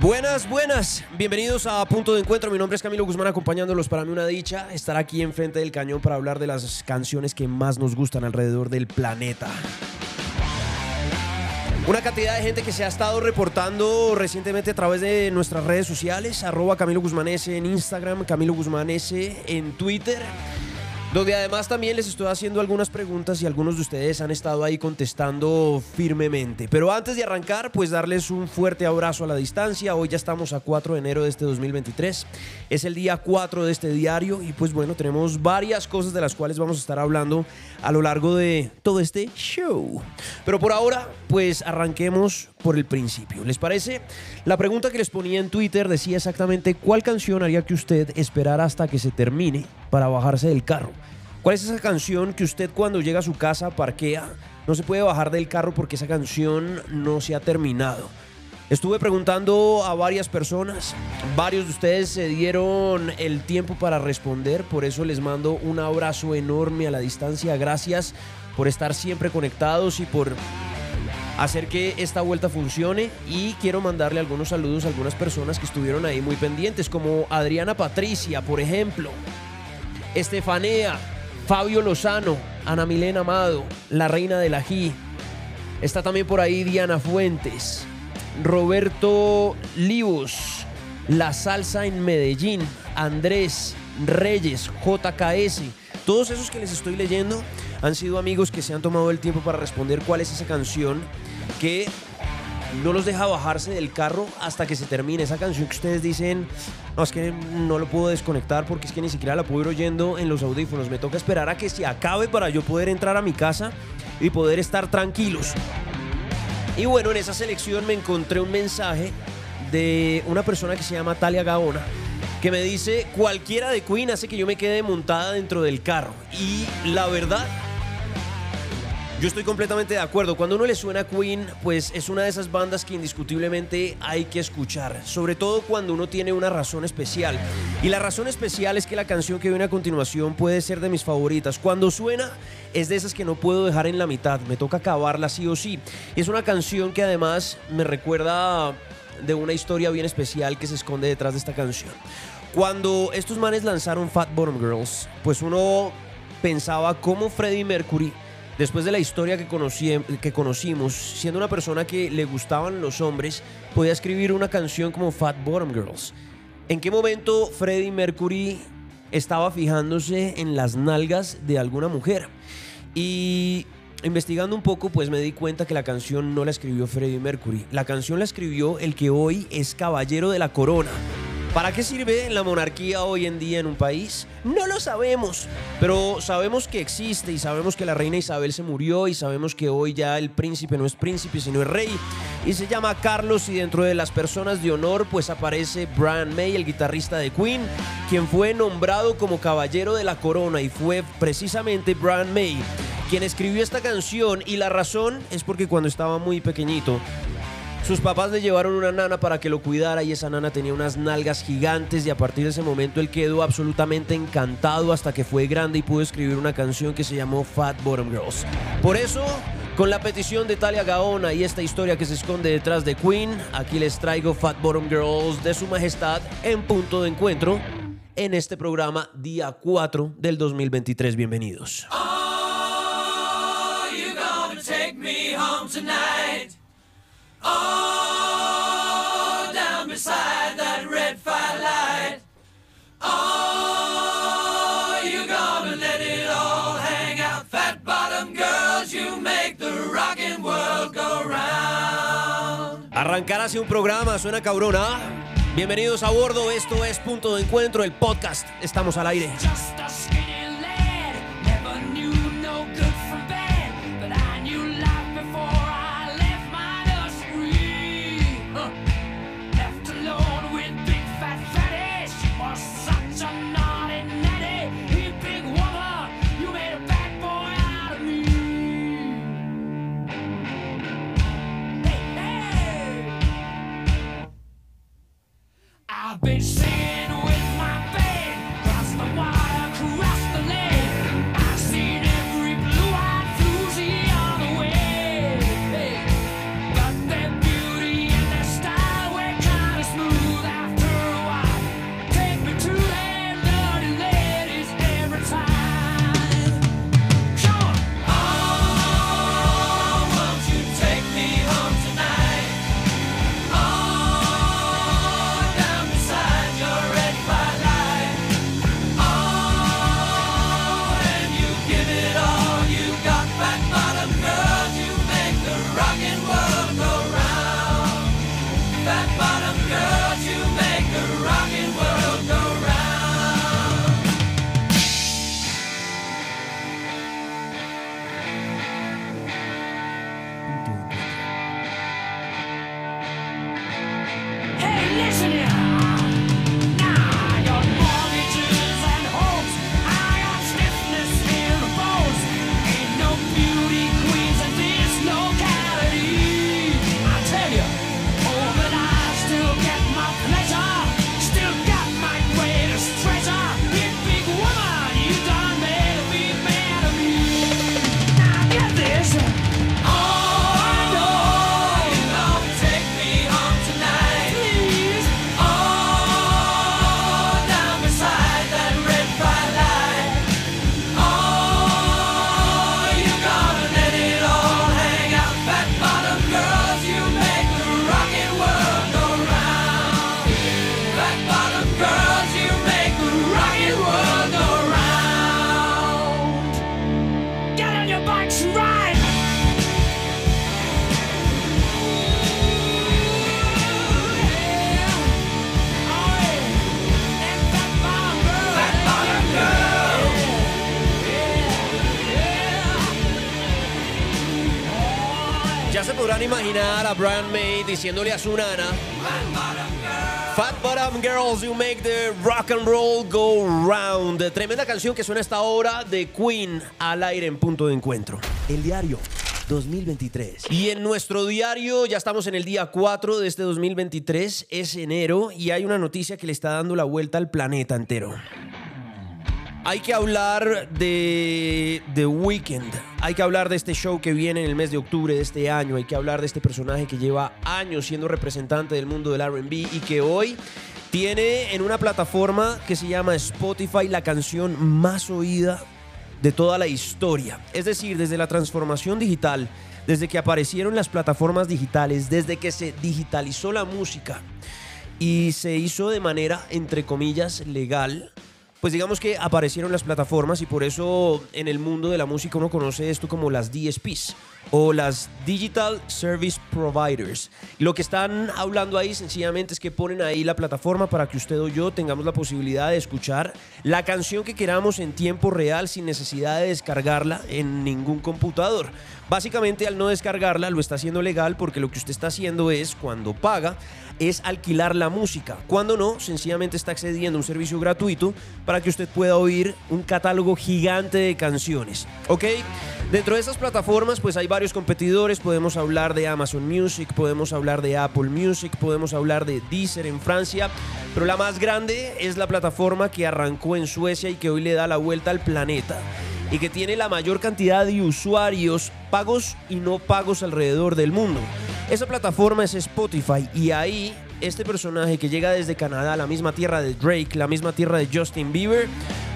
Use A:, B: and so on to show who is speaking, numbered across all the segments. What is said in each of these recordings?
A: Buenas, buenas. Bienvenidos a Punto de Encuentro. Mi nombre es Camilo Guzmán, acompañándolos para mí una dicha estar aquí enfrente del cañón para hablar de las canciones que más nos gustan alrededor del planeta. Una cantidad de gente que se ha estado reportando recientemente a través de nuestras redes sociales, arroba Camilo Guzmán en Instagram, Camilo Guzmán en Twitter donde además también les estoy haciendo algunas preguntas y algunos de ustedes han estado ahí contestando firmemente. Pero antes de arrancar, pues darles un fuerte abrazo a la distancia. Hoy ya estamos a 4 de enero de este 2023. Es el día 4 de este diario y pues bueno, tenemos varias cosas de las cuales vamos a estar hablando a lo largo de todo este show. Pero por ahora, pues arranquemos por el principio. ¿Les parece? La pregunta que les ponía en Twitter decía exactamente cuál canción haría que usted esperara hasta que se termine para bajarse del carro. ¿Cuál es esa canción que usted cuando llega a su casa parquea? No se puede bajar del carro porque esa canción no se ha terminado. Estuve preguntando a varias personas, varios de ustedes se dieron el tiempo para responder, por eso les mando un abrazo enorme a la distancia, gracias por estar siempre conectados y por hacer que esta vuelta funcione y quiero mandarle algunos saludos a algunas personas que estuvieron ahí muy pendientes, como Adriana Patricia, por ejemplo, Estefanea, Fabio Lozano, Ana Milena Amado, la reina del ají. Está también por ahí Diana Fuentes, Roberto Livos, La Salsa en Medellín, Andrés Reyes, JKS. Todos esos que les estoy leyendo han sido amigos que se han tomado el tiempo para responder cuál es esa canción que no los deja bajarse del carro hasta que se termine. Esa canción que ustedes dicen, no, es que no lo puedo desconectar porque es que ni siquiera la puedo ir oyendo en los audífonos. Me toca esperar a que se acabe para yo poder entrar a mi casa y poder estar tranquilos. Y bueno, en esa selección me encontré un mensaje de una persona que se llama Talia Gaona que me dice cualquiera de Queen hace que yo me quede montada dentro del carro. Y la verdad yo estoy completamente de acuerdo. Cuando uno le suena a Queen, pues es una de esas bandas que indiscutiblemente hay que escuchar. Sobre todo cuando uno tiene una razón especial. Y la razón especial es que la canción que viene a continuación puede ser de mis favoritas. Cuando suena, es de esas que no puedo dejar en la mitad. Me toca acabarla sí o sí. Y es una canción que además me recuerda de una historia bien especial que se esconde detrás de esta canción. Cuando estos manes lanzaron Fat Bottom Girls, pues uno pensaba cómo Freddie Mercury después de la historia que, conocí, que conocimos, siendo una persona que le gustaban los hombres, podía escribir una canción como Fat Bottom Girls. ¿En qué momento Freddie Mercury estaba fijándose en las nalgas de alguna mujer? Y investigando un poco, pues me di cuenta que la canción no la escribió Freddie Mercury. La canción la escribió el que hoy es caballero de la corona. ¿Para qué sirve la monarquía hoy en día en un país? No lo sabemos, pero sabemos que existe y sabemos que la reina Isabel se murió y sabemos que hoy ya el príncipe no es príncipe sino es rey y se llama Carlos y dentro de las personas de honor pues aparece Brian May, el guitarrista de Queen, quien fue nombrado como caballero de la corona y fue precisamente Brian May quien escribió esta canción y la razón es porque cuando estaba muy pequeñito sus papás le llevaron una nana para que lo cuidara y esa nana tenía unas nalgas gigantes y a partir de ese momento él quedó absolutamente encantado hasta que fue grande y pudo escribir una canción que se llamó Fat Bottom Girls. Por eso, con la petición de Talia Gaona y esta historia que se esconde detrás de Queen, aquí les traigo Fat Bottom Girls de su majestad en punto de encuentro en este programa día 4 del 2023. Bienvenidos. Oh, down beside that red firelight. Oh, you gonna let it all hang out. Fat bottom girls, you make the rockin' world go round. Arrancar hacia un programa, suena cabrona. Bienvenidos a bordo, esto es Punto de Encuentro, el podcast. Estamos al aire.
B: right.
A: bitch diciéndole a su nana Fat Bottom Girls, you make the rock and roll go round. Tremenda canción que suena esta hora de Queen al aire en punto de encuentro.
C: El diario 2023.
A: Y en nuestro diario, ya estamos en el día 4 de este 2023, es enero, y hay una noticia que le está dando la vuelta al planeta entero. Hay que hablar de The Weeknd. Hay que hablar de este show que viene en el mes de octubre de este año. Hay que hablar de este personaje que lleva años siendo representante del mundo del RB y que hoy tiene en una plataforma que se llama Spotify la canción más oída de toda la historia. Es decir, desde la transformación digital, desde que aparecieron las plataformas digitales, desde que se digitalizó la música y se hizo de manera, entre comillas, legal pues digamos que aparecieron las plataformas y por eso en el mundo de la música uno conoce esto como las DSPs o las Digital Service Providers. Lo que están hablando ahí sencillamente es que ponen ahí la plataforma para que usted o yo tengamos la posibilidad de escuchar la canción que queramos en tiempo real sin necesidad de descargarla en ningún computador. Básicamente al no descargarla lo está haciendo legal porque lo que usted está haciendo es cuando paga es alquilar la música. Cuando no, sencillamente está accediendo a un servicio gratuito para que usted pueda oír un catálogo gigante de canciones. ¿Ok? Dentro de esas plataformas, pues hay varios competidores. Podemos hablar de Amazon Music, podemos hablar de Apple Music, podemos hablar de Deezer en Francia. Pero la más grande es la plataforma que arrancó en Suecia y que hoy le da la vuelta al planeta y que tiene la mayor cantidad de usuarios pagos y no pagos alrededor del mundo. Esa plataforma es Spotify y ahí este personaje que llega desde Canadá, la misma tierra de Drake, la misma tierra de Justin Bieber,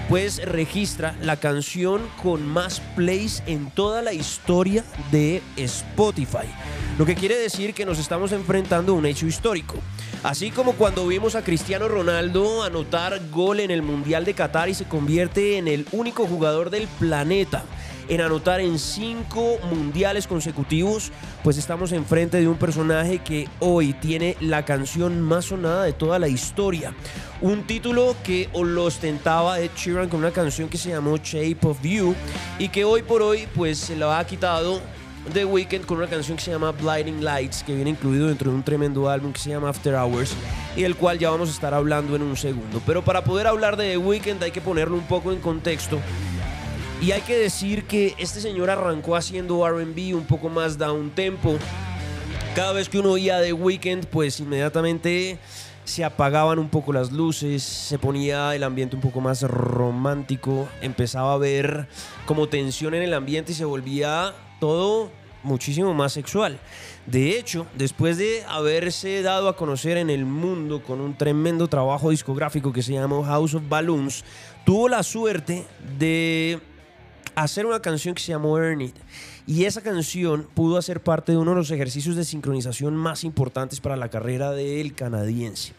A: pues registra la canción con más plays en toda la historia de Spotify. Lo que quiere decir que nos estamos enfrentando a un hecho histórico. Así como cuando vimos a Cristiano Ronaldo anotar gol en el Mundial de Qatar y se convierte en el único jugador del planeta en anotar en cinco mundiales consecutivos, pues estamos enfrente de un personaje que hoy tiene la canción más sonada de toda la historia. Un título que lo ostentaba Ed Sheeran con una canción que se llamó Shape of You y que hoy por hoy pues se la ha quitado The Weeknd con una canción que se llama Blinding Lights, que viene incluido dentro de un tremendo álbum que se llama After Hours y del cual ya vamos a estar hablando en un segundo. Pero para poder hablar de The Weeknd hay que ponerlo un poco en contexto. Y hay que decir que este señor arrancó haciendo RB un poco más down tempo. Cada vez que uno oía The Weeknd, pues inmediatamente se apagaban un poco las luces, se ponía el ambiente un poco más romántico, empezaba a ver como tensión en el ambiente y se volvía todo muchísimo más sexual. De hecho, después de haberse dado a conocer en el mundo con un tremendo trabajo discográfico que se llamó House of Balloons, tuvo la suerte de hacer una canción que se llamó Earn It. Y esa canción pudo hacer parte de uno de los ejercicios de sincronización más importantes para la carrera del canadiense.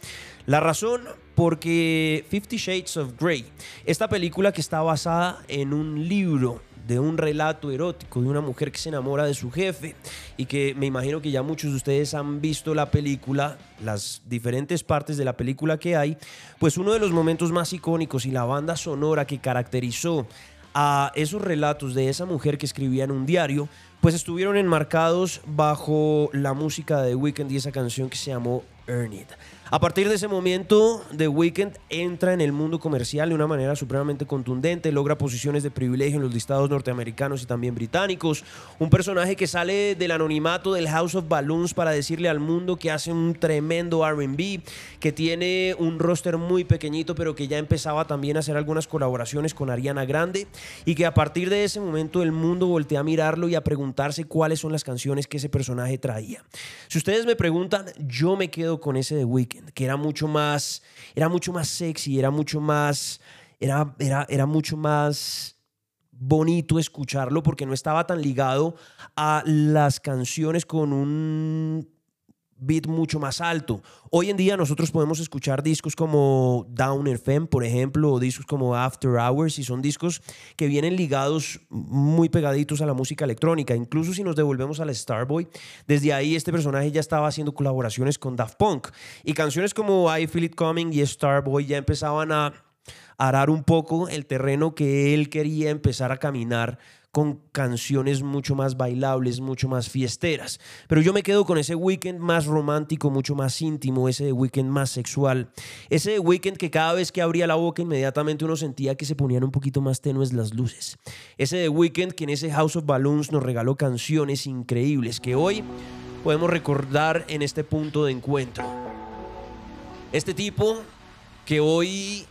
A: La razón, porque Fifty Shades of Grey, esta película que está basada en un libro de un relato erótico de una mujer que se enamora de su jefe y que me imagino que ya muchos de ustedes han visto la película, las diferentes partes de la película que hay, pues uno de los momentos más icónicos y la banda sonora que caracterizó a esos relatos de esa mujer que escribía en un diario, pues estuvieron enmarcados bajo la música de The Weeknd y esa canción que se llamó Earn It. A partir de ese momento, The Weeknd entra en el mundo comercial de una manera supremamente contundente, logra posiciones de privilegio en los listados norteamericanos y también británicos. Un personaje que sale del anonimato del House of Balloons para decirle al mundo que hace un tremendo RB, que tiene un roster muy pequeñito, pero que ya empezaba también a hacer algunas colaboraciones con Ariana Grande y que a partir de ese momento el mundo voltea a mirarlo y a preguntarse cuáles son las canciones que ese personaje traía. Si ustedes me preguntan, yo me quedo con ese The Weeknd que era mucho más, era mucho más sexy, era mucho más, era, era, era mucho más bonito escucharlo porque no estaba tan ligado a las canciones con un beat mucho más alto. Hoy en día nosotros podemos escuchar discos como Down FM, por ejemplo, o discos como After Hours, y son discos que vienen ligados muy pegaditos a la música electrónica. Incluso si nos devolvemos al Starboy, desde ahí este personaje ya estaba haciendo colaboraciones con Daft Punk. Y canciones como I Feel It Coming y Starboy ya empezaban a arar un poco el terreno que él quería empezar a caminar con canciones mucho más bailables, mucho más fiesteras. Pero yo me quedo con ese weekend más romántico, mucho más íntimo, ese weekend más sexual, ese weekend que cada vez que abría la boca inmediatamente uno sentía que se ponían un poquito más tenues las luces. Ese weekend que en ese House of Balloons nos regaló canciones increíbles que hoy podemos recordar en este punto de encuentro. Este tipo que hoy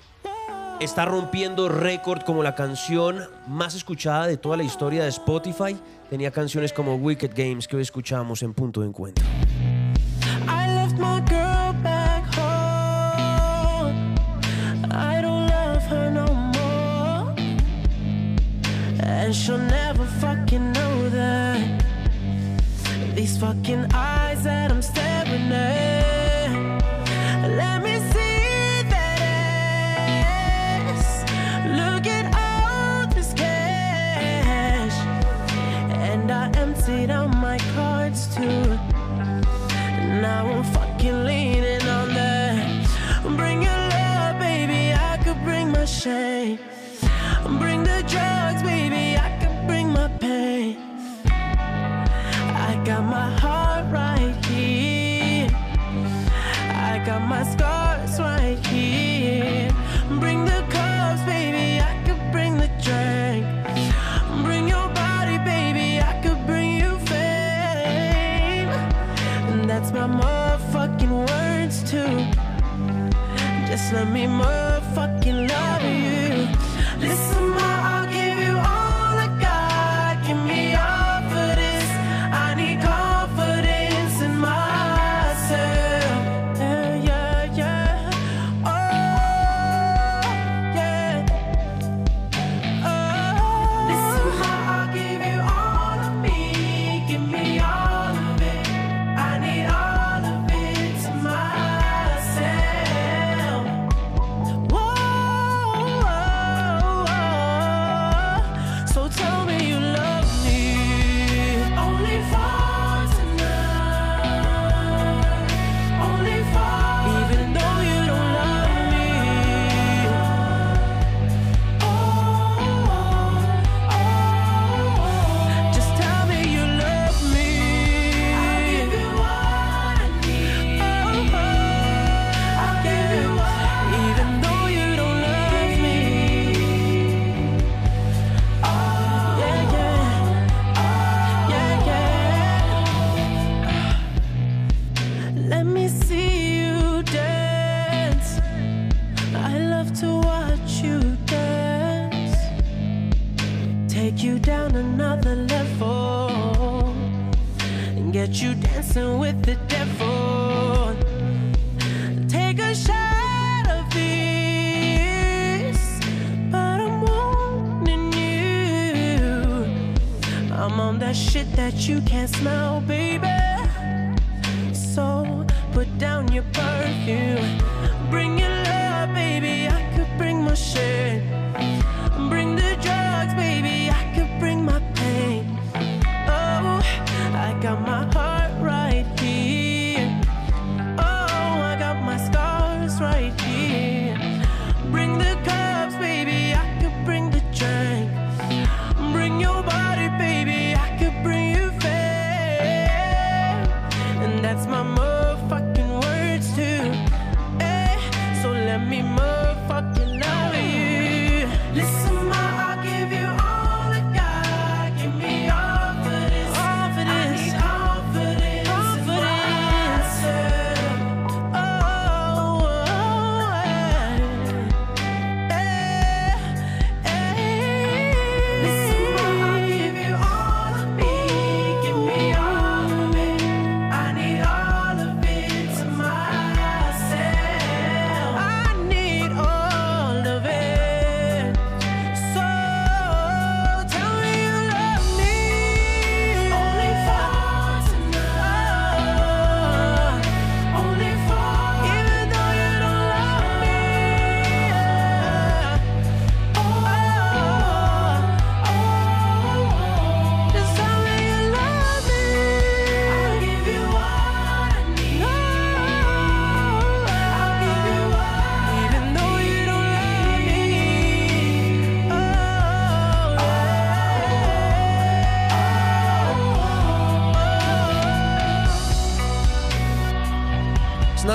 A: está rompiendo récord como la canción más escuchada de toda la historia de Spotify. Tenía canciones como Wicked Games que hoy escuchamos en punto de encuentro.
B: And she'll never fucking know that. These fucking eyes that I'm emptied out my cards too. Now I'm fucking leaning on that. Bring your love, baby. I could bring my shame. Bring the drugs, baby. I could bring my pain. I got my heart right here. I got my scars Just let me motherfucking love you. Listen,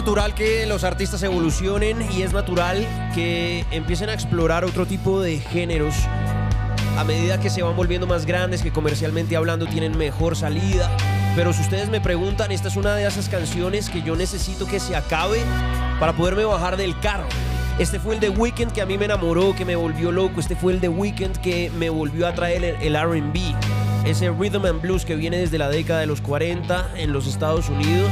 A: natural que los artistas evolucionen y es natural que empiecen a explorar otro tipo de géneros a medida que se van volviendo más grandes, que comercialmente hablando tienen mejor salida. Pero si ustedes me preguntan, esta es una de esas canciones que yo necesito que se acabe para poderme bajar del carro. Este fue el de Weekend que a mí me enamoró, que me volvió loco. Este fue el de Weekend que me volvió a traer el, el RB. Ese rhythm and blues que viene desde la década de los 40 en los Estados Unidos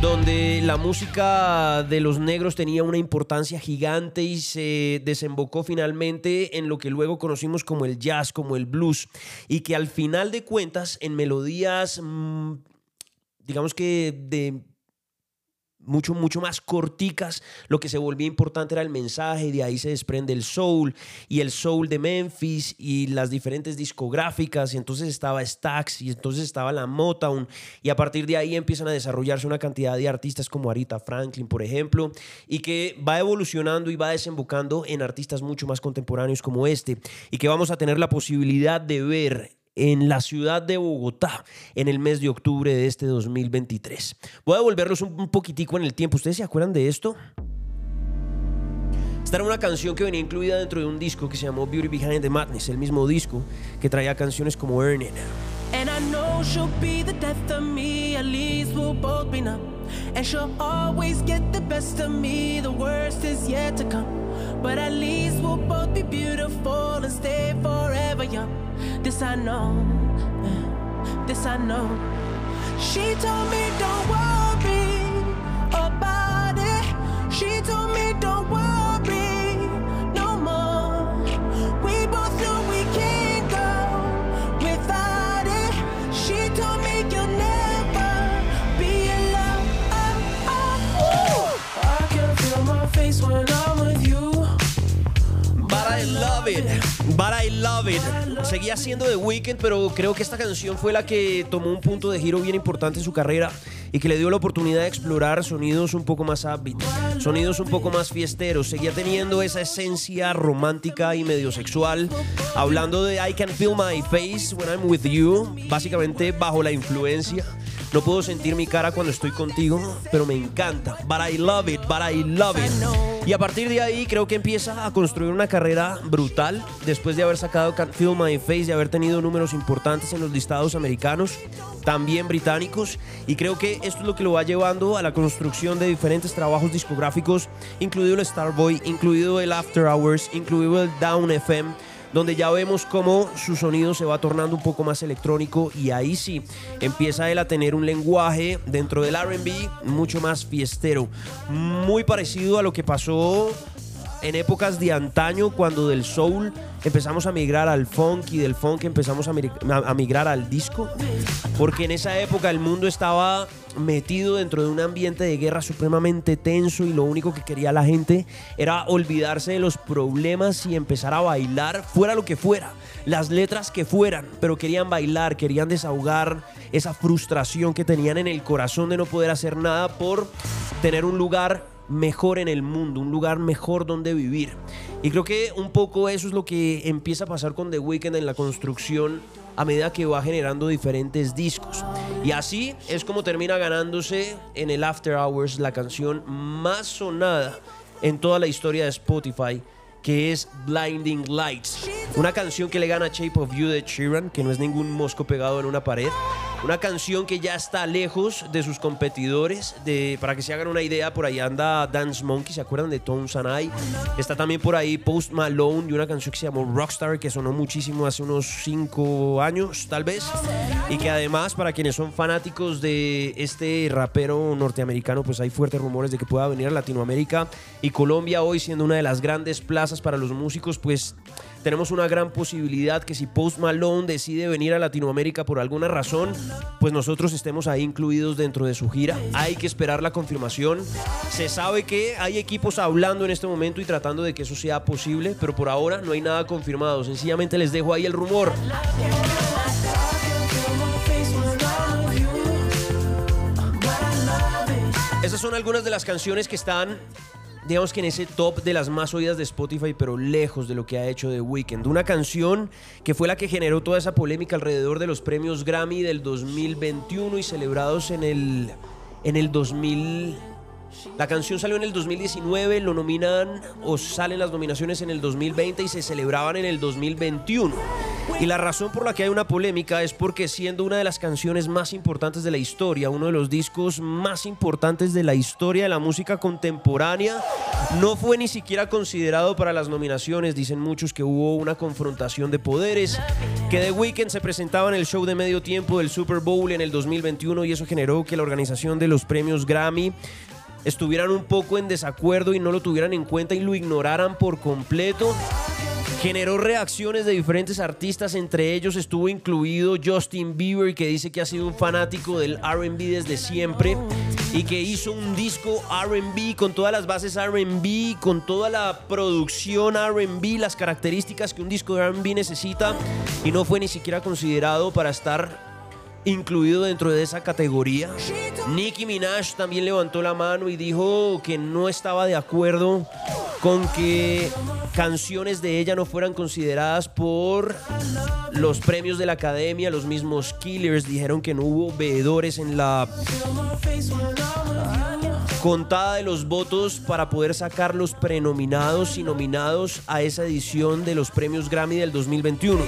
A: donde la música de los negros tenía una importancia gigante y se desembocó finalmente en lo que luego conocimos como el jazz, como el blues, y que al final de cuentas en melodías, mm, digamos que de mucho, mucho más corticas. Lo que se volvía importante era el mensaje de ahí se desprende el soul y el soul de Memphis y las diferentes discográficas y entonces estaba Stax y entonces estaba la Motown y a partir de ahí empiezan a desarrollarse una cantidad de artistas como Arita Franklin, por ejemplo, y que va evolucionando y va desembocando en artistas mucho más contemporáneos como este y que vamos a tener la posibilidad de ver en la ciudad de Bogotá en el mes de octubre de este 2023. Voy a devolverlos un, un poquitico en el tiempo. ¿Ustedes se acuerdan de esto? Esta era una canción que venía incluida dentro de un disco que se llamó Beauty Behind the Madness, el mismo disco que traía canciones como Earn It.
B: And I know she'll be the death of me, at least we'll both be numb. And she'll always get the best of me, the worst is yet to come. But at least we'll both be beautiful and stay forever young. This I know, eh, this I know. She told me don't worry about it. She told me don't worry
A: but I love it. Seguía siendo The Weeknd, pero creo que esta canción fue la que tomó un punto de giro bien importante en su carrera y que le dio la oportunidad de explorar sonidos un poco más upbeat, sonidos un poco más fiesteros. Seguía teniendo esa esencia romántica y medio sexual, hablando de I can feel my face when I'm with you, básicamente bajo la influencia. No puedo sentir mi cara cuando estoy contigo, pero me encanta. But I love it, but I love it. Y a partir de ahí creo que empieza a construir una carrera brutal después de haber sacado Can't Feel My Face, de haber tenido números importantes en los listados americanos, también británicos. Y creo que esto es lo que lo va llevando a la construcción de diferentes trabajos discográficos, incluido el Starboy, incluido el After Hours, incluido el Down FM donde ya vemos cómo su sonido se va tornando un poco más electrónico y ahí sí empieza él a tener un lenguaje dentro del RB mucho más fiestero, muy parecido a lo que pasó en épocas de antaño cuando del soul empezamos a migrar al funk y del funk empezamos a, a migrar al disco, porque en esa época el mundo estaba metido dentro de un ambiente de guerra supremamente tenso y lo único que quería la gente era olvidarse de los problemas y empezar a bailar fuera lo que fuera, las letras que fueran, pero querían bailar, querían desahogar esa frustración que tenían en el corazón de no poder hacer nada por tener un lugar mejor en el mundo, un lugar mejor donde vivir. Y creo que un poco eso es lo que empieza a pasar con The Weeknd en la construcción a medida que va generando diferentes discos. Y así es como termina ganándose en el After Hours la canción más sonada en toda la historia de Spotify, que es Blinding Lights. Una canción que le gana Shape of You de Sheeran, que no es ningún mosco pegado en una pared. Una canción que ya está lejos de sus competidores. De, para que se hagan una idea, por ahí anda Dance Monkey, ¿se acuerdan de Tom Sanai? Está también por ahí Post Malone y una canción que se llamó Rockstar, que sonó muchísimo hace unos 5 años, tal vez. Y que además, para quienes son fanáticos de este rapero norteamericano, pues hay fuertes rumores de que pueda venir a Latinoamérica. Y Colombia hoy siendo una de las grandes plazas para los músicos, pues tenemos una gran posibilidad que si Post Malone decide venir a Latinoamérica por alguna razón, pues nosotros estemos ahí incluidos dentro de su gira. Hay que esperar la confirmación. Se sabe que hay equipos hablando en este momento y tratando de que eso sea posible, pero por ahora no hay nada confirmado. Sencillamente les dejo ahí el rumor. Esas son algunas de las canciones que están, digamos que en ese top de las más oídas de Spotify, pero lejos de lo que ha hecho The Weeknd. Una canción que fue la que generó toda esa polémica alrededor de los premios Grammy del 2021 y celebrados en el, en el 2000 La canción salió en el 2019, lo nominan o salen las nominaciones en el 2020 y se celebraban en el 2021. Y la razón por la que hay una polémica es porque siendo una de las canciones más importantes de la historia, uno de los discos más importantes de la historia de la música contemporánea, no fue ni siquiera considerado para las nominaciones. Dicen muchos que hubo una confrontación de poderes, que The Weeknd se presentaba en el show de medio tiempo del Super Bowl en el 2021 y eso generó que la organización de los premios Grammy estuvieran un poco en desacuerdo y no lo tuvieran en cuenta y lo ignoraran por completo. Generó reacciones de diferentes artistas, entre ellos estuvo incluido Justin Bieber, que dice que ha sido un fanático del RB desde siempre y que hizo un disco RB con todas las bases RB, con toda la producción RB, las características que un disco de RB necesita y no fue ni siquiera considerado para estar incluido dentro de esa categoría. Nicki Minaj también levantó la mano y dijo que no estaba de acuerdo con que canciones de ella no fueran consideradas por los premios de la academia. Los mismos Killers dijeron que no hubo veedores en la contada de los votos para poder sacar los prenominados y nominados a esa edición de los premios Grammy del 2021.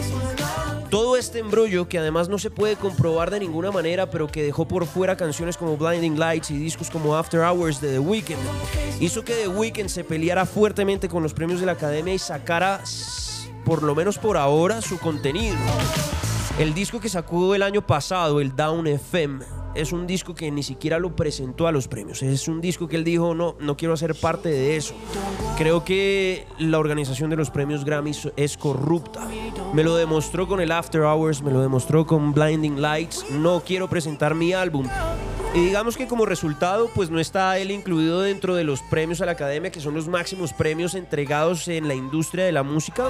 A: Todo este embrollo, que además no se puede comprobar de ninguna manera, pero que dejó por fuera canciones como Blinding Lights y discos como After Hours de The Weeknd, hizo que The Weeknd se peleara fuertemente con los premios de la academia y sacara, por lo menos por ahora, su contenido. El disco que sacó el año pasado, el Down FM, es un disco que ni siquiera lo presentó a los premios. Es un disco que él dijo, no, no quiero hacer parte de eso. Creo que la organización de los premios Grammy es corrupta. Me lo demostró con el After Hours, me lo demostró con Blinding Lights. No quiero presentar mi álbum. Y digamos que como resultado, pues no está él incluido dentro de los premios a la academia, que son los máximos premios entregados en la industria de la música.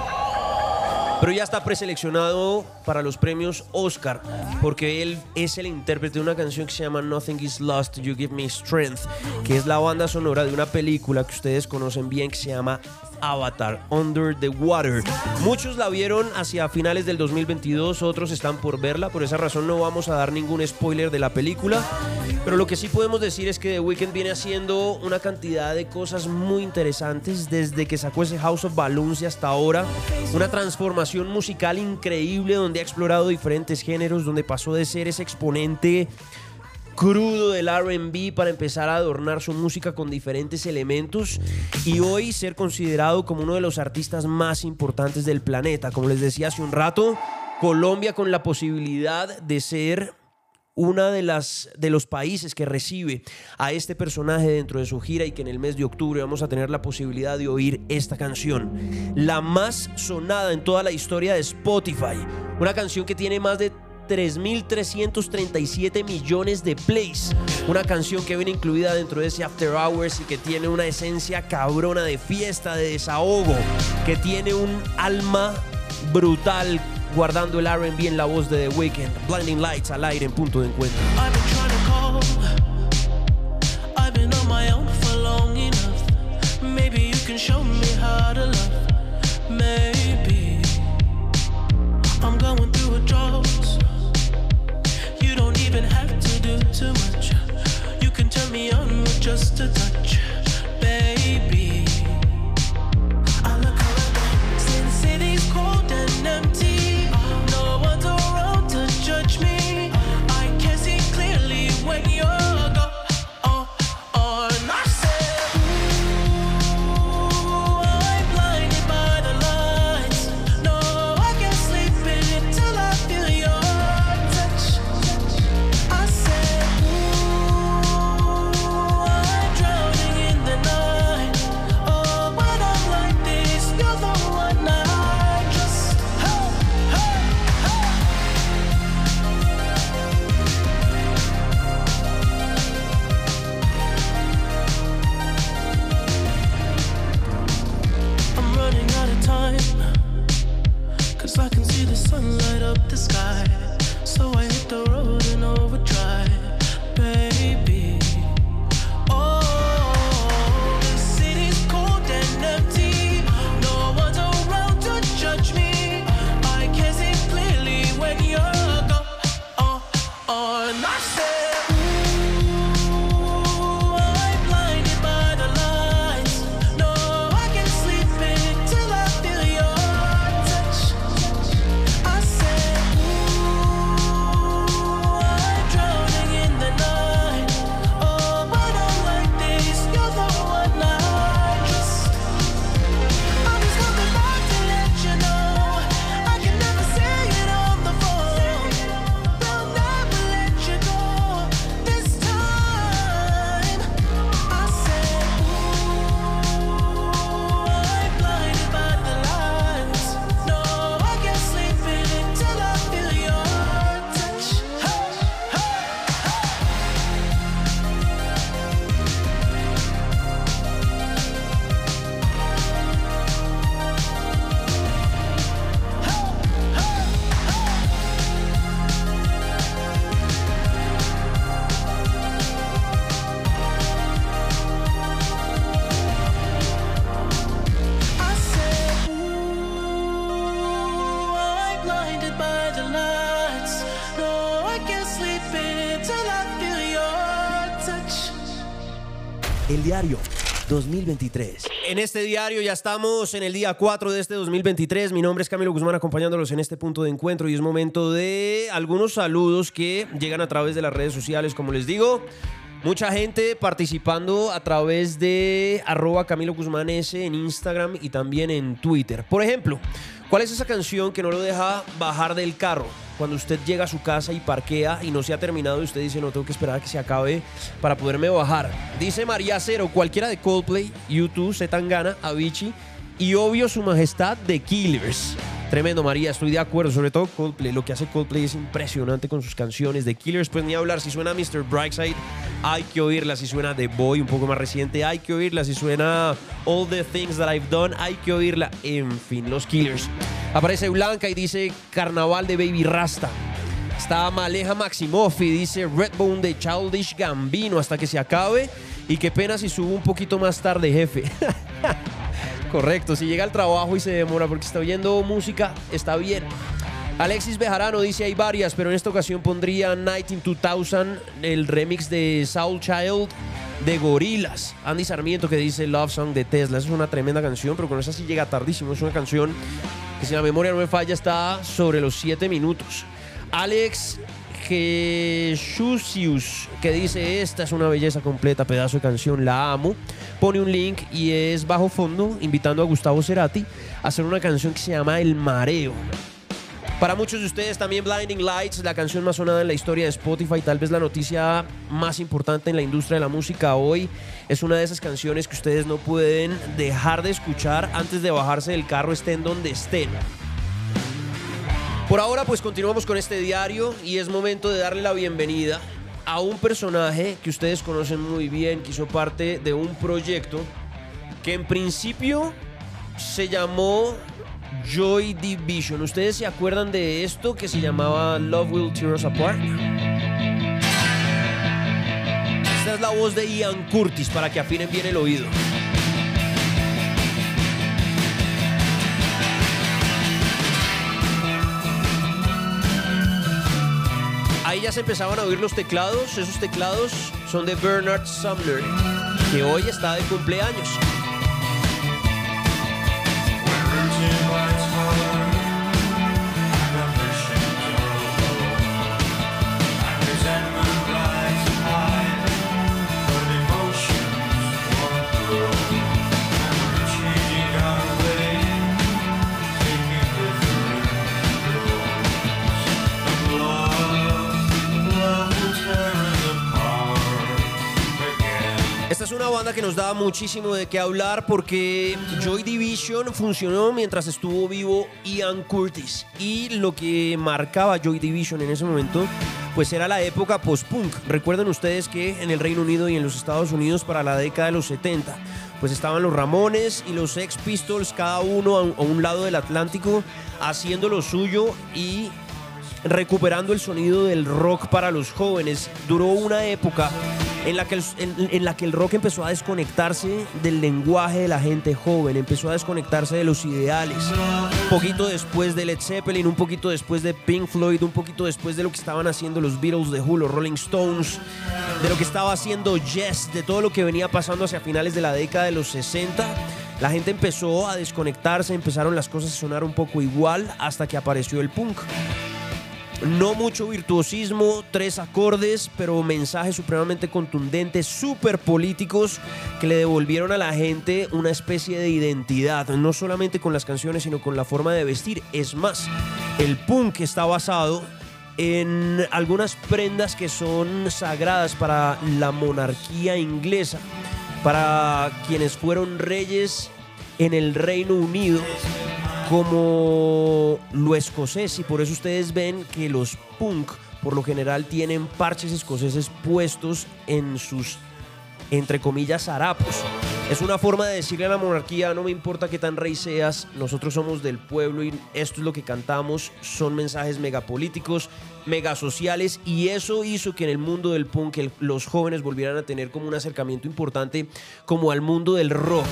A: Pero ya está preseleccionado para los premios Oscar, porque él es el intérprete de una canción que se llama Nothing is Lost, You Give Me Strength, que es la banda sonora de una película que ustedes conocen bien que se llama Avatar, Under the Water. Muchos la vieron hacia finales del 2022, otros están por verla, por esa razón no vamos a dar ningún spoiler de la película, pero lo que sí podemos decir es que The Weeknd viene haciendo una cantidad de cosas muy interesantes desde que sacó ese House of Balloons y hasta ahora, una transformación musical increíble donde ha explorado diferentes géneros, donde pasó de ser ese exponente crudo del RB para empezar a adornar su música con diferentes elementos y hoy ser considerado como uno de los artistas más importantes del planeta. Como les decía hace un rato, Colombia con la posibilidad de ser una de las de los países que recibe a este personaje dentro de su gira y que en el mes de octubre vamos a tener la posibilidad de oír esta canción, la más sonada en toda la historia de Spotify, una canción que tiene más de 3.337 millones de plays. Una canción que viene incluida dentro de ese After Hours y que tiene una esencia cabrona de fiesta, de desahogo, que tiene un alma brutal guardando el RB en la voz de The Weeknd. Blinding Lights al aire en punto de encuentro.
B: Show me how to love. Too much. You can turn me on with just a touch, baby. I look around, the city's cold and empty.
C: 2023.
A: En este diario ya estamos en el día 4 de este 2023. Mi nombre es Camilo Guzmán acompañándolos en este punto de encuentro y es momento de algunos saludos que llegan a través de las redes sociales, como les digo. Mucha gente participando a través de arroba Camilo Guzmán S en Instagram y también en Twitter. Por ejemplo, ¿cuál es esa canción que no lo deja bajar del carro? Cuando usted llega a su casa y parquea y no se ha terminado y usted dice no tengo que esperar a que se acabe para poderme bajar. Dice María Cero, cualquiera de Coldplay, YouTube, Zetangana, Avicii y obvio su majestad de Killers. Tremendo, María, estoy de acuerdo. Sobre todo Coldplay. Lo que hace Coldplay es impresionante con sus canciones. De Killers, pues ni hablar. Si suena Mr. Brightside, hay que oírla. Si suena The Boy, un poco más reciente, hay que oírla. Si suena All the Things That I've Done, hay que oírla. En fin, los Killers. Aparece Blanca y dice Carnaval de Baby Rasta. Está Maleja Maximoff y dice Redbone de Childish Gambino hasta que se acabe. Y qué pena si subo un poquito más tarde, jefe. Correcto, si llega al trabajo y se demora porque está oyendo música, está bien. Alexis Bejarano dice hay varias, pero en esta ocasión pondría Night in 2000, el remix de Soul Child de Gorilas. Andy Sarmiento que dice Love Song de Tesla. Esa es una tremenda canción, pero con esa sí llega tardísimo. Es una canción que si la memoria no me falla está sobre los 7 minutos. Alex Jesúsius que dice esta es una belleza completa, pedazo de canción, la amo. Pone un link y es bajo fondo invitando a Gustavo Cerati a hacer una canción que se llama El Mareo. Para muchos de ustedes también Blinding Lights, la canción más sonada en la historia de Spotify, tal vez la noticia más importante en la industria de la música hoy. Es una de esas canciones que ustedes no pueden dejar de escuchar antes de bajarse del carro, estén donde estén. Por ahora pues continuamos con este diario y es momento de darle la bienvenida a un personaje que ustedes conocen muy bien, que hizo parte de un proyecto que en principio se llamó Joy Division. ¿Ustedes se acuerdan de esto que se llamaba Love Will Tear Us Apart? Esta es la voz de Ian Curtis para que afinen bien el oído. Ahí ya se empezaban a oír los teclados. Esos teclados son de Bernard Sumner, que hoy está de cumpleaños. Es una banda que nos da muchísimo de qué hablar porque Joy Division funcionó mientras estuvo vivo Ian Curtis. Y lo que marcaba Joy Division en ese momento, pues era la época post-punk. Recuerden ustedes que en el Reino Unido y en los Estados Unidos para la década de los 70, pues estaban los Ramones y los Sex Pistols, cada uno a un, a un lado del Atlántico, haciendo lo suyo y recuperando el sonido del rock para los jóvenes. Duró una época en la, que el, en, la que el rock empezó a desconectarse del lenguaje de la gente joven, empezó a desconectarse de los ideales. Un poquito después de Led Zeppelin, un poquito después de Pink Floyd, un poquito después de lo que estaban haciendo los Beatles, de Who, los Rolling Stones, de lo que estaba haciendo Yes, de todo lo que venía pasando hacia finales de la década de los 60. La gente empezó a desconectarse, empezaron las cosas a sonar un poco igual hasta que apareció el punk. No mucho virtuosismo, tres acordes, pero mensajes supremamente contundentes, súper políticos, que le devolvieron a la gente una especie de identidad, no solamente con las canciones, sino con la forma de vestir. Es más, el punk está basado en algunas prendas que son sagradas para la monarquía inglesa, para quienes fueron reyes en el Reino Unido como lo escocés y por eso ustedes ven que los punk por lo general tienen parches escoceses puestos en sus entre comillas harapos. Es una forma de decirle a la monarquía, no me importa qué tan rey seas, nosotros somos del pueblo y esto es lo que cantamos, son mensajes megapolíticos, megasociales y eso hizo que en el mundo del punk los jóvenes volvieran a tener como un acercamiento importante como al mundo del rock.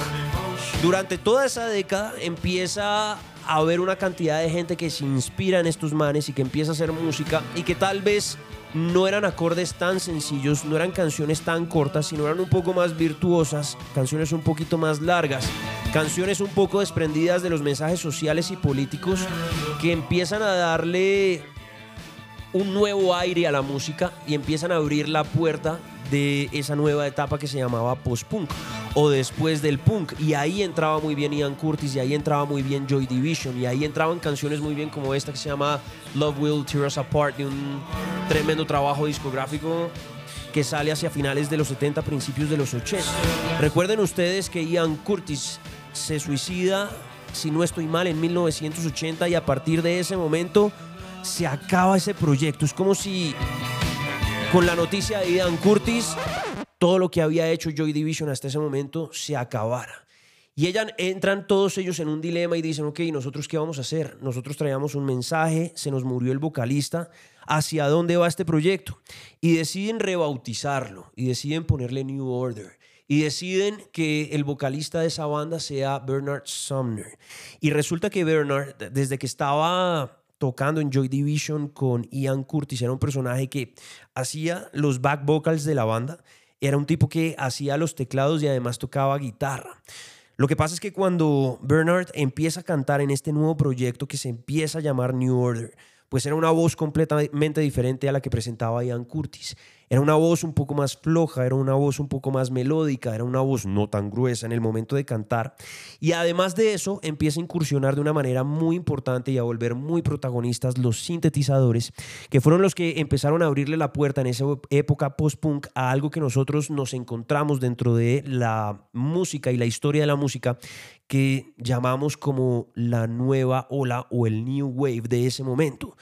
A: Durante toda esa década empieza a ver una cantidad de gente que se inspira en estos manes y que empieza a hacer música y que tal vez no eran acordes tan sencillos, no eran canciones tan cortas, sino eran un poco más virtuosas, canciones un poquito más largas, canciones un poco desprendidas de los mensajes sociales y políticos que empiezan a darle un nuevo aire a la música y empiezan a abrir la puerta de esa nueva etapa que se llamaba post-punk o después del punk. Y ahí entraba muy bien Ian Curtis y ahí entraba muy bien Joy Division y ahí entraban canciones muy bien como esta que se llama Love Will Tear Us Apart de un tremendo trabajo discográfico que sale hacia finales de los 70, principios de los 80. Recuerden ustedes que Ian Curtis se suicida, si no estoy mal, en 1980 y a partir de ese momento se acaba ese proyecto. Es como si con la noticia de Ian Curtis, todo lo que había hecho Joy Division hasta ese momento se acabara. Y ella, entran todos ellos en un dilema y dicen, ok, ¿nosotros qué vamos a hacer? Nosotros traíamos un mensaje, se nos murió el vocalista, ¿hacia dónde va este proyecto? Y deciden rebautizarlo y deciden ponerle New Order. Y deciden que el vocalista de esa banda sea Bernard Sumner. Y resulta que Bernard, desde que estaba tocando en Joy Division con Ian Curtis. Era un personaje que hacía los back vocals de la banda. Era un tipo que hacía los teclados y además tocaba guitarra. Lo que pasa es que cuando Bernard empieza a cantar en este nuevo proyecto que se empieza a llamar New Order, pues era una voz completamente diferente a la que presentaba Ian Curtis. Era una voz un poco más floja, era una voz un poco más melódica, era una voz no tan gruesa en el momento de cantar. Y además de eso, empieza a incursionar de una manera muy importante y a volver muy protagonistas los sintetizadores, que fueron los que empezaron a abrirle la puerta en esa época post-punk a algo que nosotros nos encontramos dentro de la música y la historia de la música que llamamos como la nueva ola o el new wave de ese momento.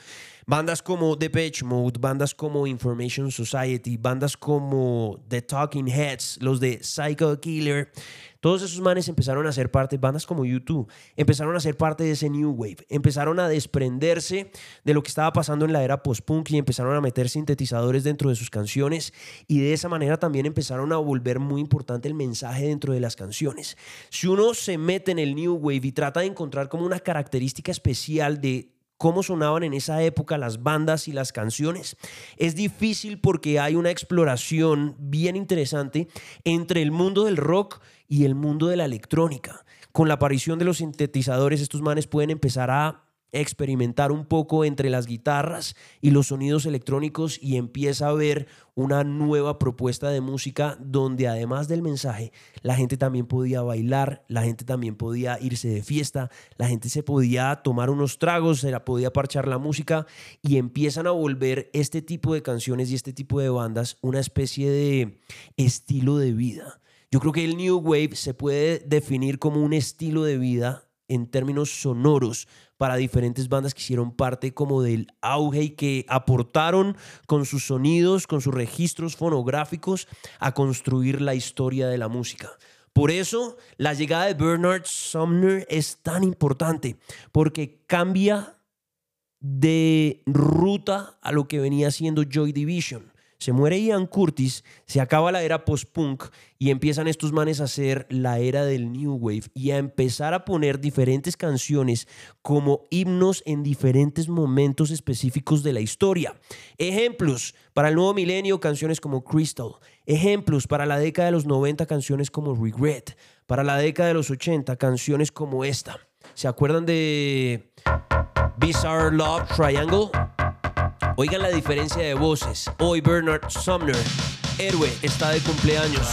A: Bandas como The Depeche Mode, bandas como Information Society, bandas como The Talking Heads, los de Psycho Killer, todos esos manes empezaron a ser parte, bandas como YouTube, empezaron a ser parte de ese New Wave, empezaron a desprenderse de lo que estaba pasando en la era post-punk y empezaron a meter sintetizadores dentro de sus canciones y de esa manera también empezaron a volver muy importante el mensaje dentro de las canciones. Si uno se mete en el New Wave y trata de encontrar como una característica especial de cómo sonaban en esa época las bandas y las canciones. Es difícil porque hay una exploración bien interesante entre el mundo del rock y el mundo de la electrónica. Con la aparición de los sintetizadores, estos manes pueden empezar a experimentar un poco entre las guitarras y los sonidos electrónicos y empieza a ver una nueva propuesta de música donde además del mensaje la gente también podía bailar, la gente también podía irse de fiesta, la gente se podía tomar unos tragos, se la podía parchar la música y empiezan a volver este tipo de canciones y este tipo de bandas una especie de estilo de vida. Yo creo que el New Wave se puede definir como un estilo de vida en términos sonoros para diferentes bandas que hicieron parte como del auge y que aportaron con sus sonidos, con sus registros fonográficos a construir la historia de la música. Por eso la llegada de Bernard Sumner es tan importante, porque cambia de ruta a lo que venía siendo Joy Division. Se muere Ian Curtis, se acaba la era post-punk y empiezan estos manes a hacer la era del New Wave y a empezar a poner diferentes canciones como himnos en diferentes momentos específicos de la historia. Ejemplos para el nuevo milenio, canciones como Crystal. Ejemplos para la década de los 90, canciones como Regret. Para la década de los 80, canciones como esta. ¿Se acuerdan de Bizarre Love Triangle? Oigan la diferencia de voces. Hoy Bernard Sumner, héroe, está de cumpleaños.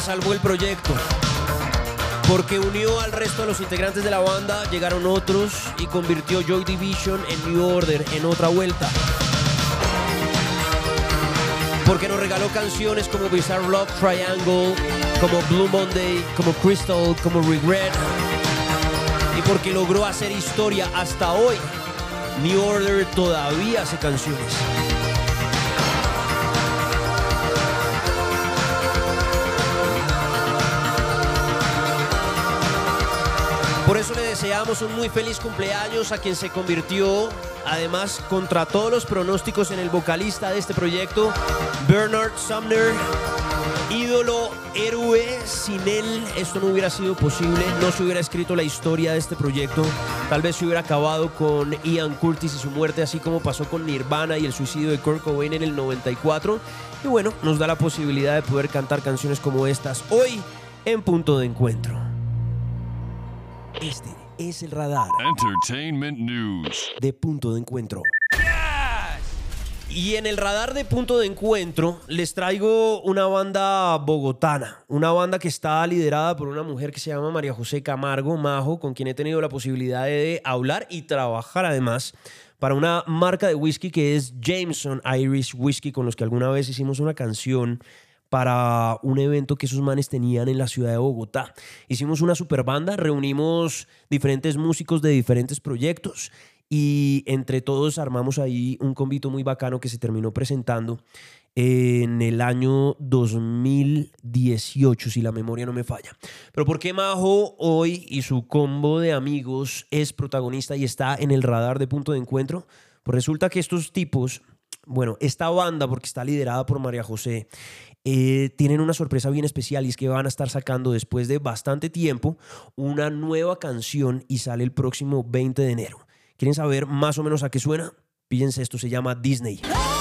A: Porque salvó el proyecto. Porque unió al resto de los integrantes de la banda, llegaron otros y convirtió Joy Division en New Order en otra vuelta. Porque nos regaló canciones como Bizarre Love Triangle, como Blue Monday, como Crystal, como Regret. Y porque logró hacer historia hasta hoy. New Order todavía hace canciones. Deseamos un muy feliz cumpleaños a quien se convirtió, además, contra todos los pronósticos en el vocalista de este proyecto, Bernard Sumner. Ídolo, héroe, sin él esto no hubiera sido posible, no se hubiera escrito la historia de este proyecto, tal vez se hubiera acabado con Ian Curtis y su muerte, así como pasó con Nirvana y el suicidio de Kurt Cobain en el 94. Y bueno, nos da la posibilidad de poder cantar canciones como estas hoy en punto de encuentro. Este es el radar
D: Entertainment News.
A: de punto de encuentro. Y en el radar de punto de encuentro les traigo una banda bogotana, una banda que está liderada por una mujer que se llama María José Camargo Majo, con quien he tenido la posibilidad de hablar y trabajar además para una marca de whisky que es Jameson Irish Whisky, con los que alguna vez hicimos una canción para un evento que esos manes tenían en la ciudad de Bogotá. Hicimos una super banda, reunimos diferentes músicos de diferentes proyectos y entre todos armamos ahí un convito muy bacano que se terminó presentando en el año 2018, si la memoria no me falla. Pero ¿por qué Majo hoy y su combo de amigos es protagonista y está en el radar de punto de encuentro? Pues resulta que estos tipos, bueno, esta banda, porque está liderada por María José, eh, tienen una sorpresa bien especial y es que van a estar sacando después de bastante tiempo una nueva canción y sale el próximo 20 de enero. ¿Quieren saber más o menos a qué suena? Fíjense, esto se llama Disney.
E: Dios